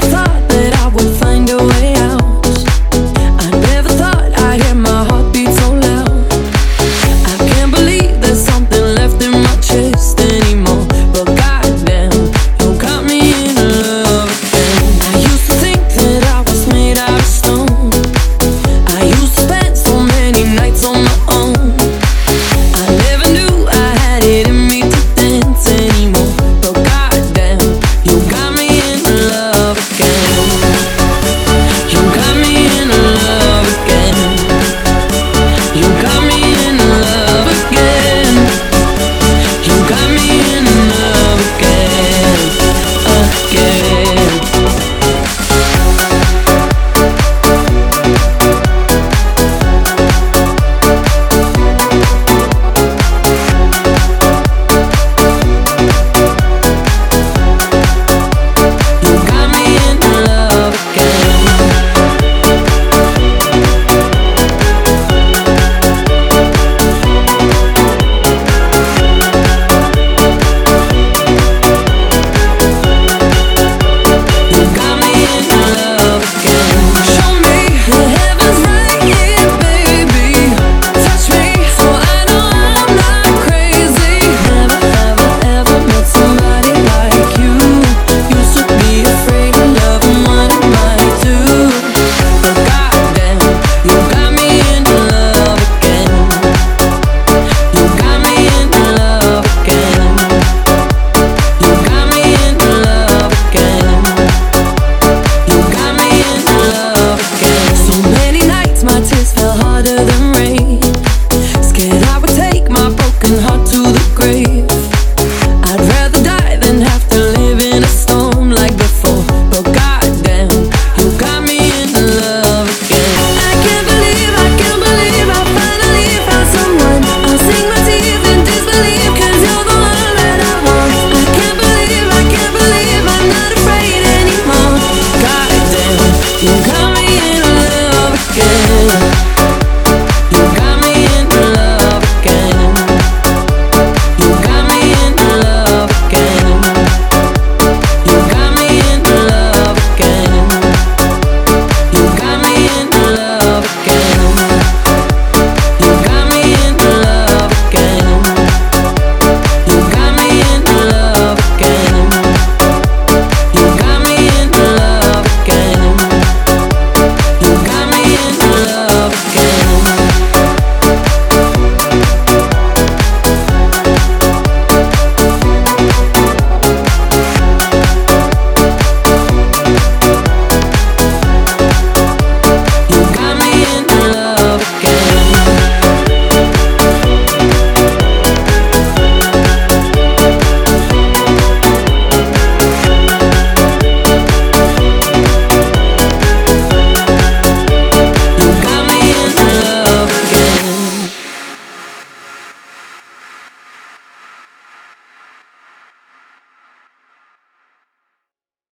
never thought that I would find a way than rain. Scared I would take my broken heart to the grave. I'd rather die than have to live in a storm like before. But goddamn, you got me in love again. I can't believe, I can't believe I finally found someone. i sing my tears in disbelief, you're the one that I want. I can't believe, I can't believe I'm not afraid anymore. Goddamn, you got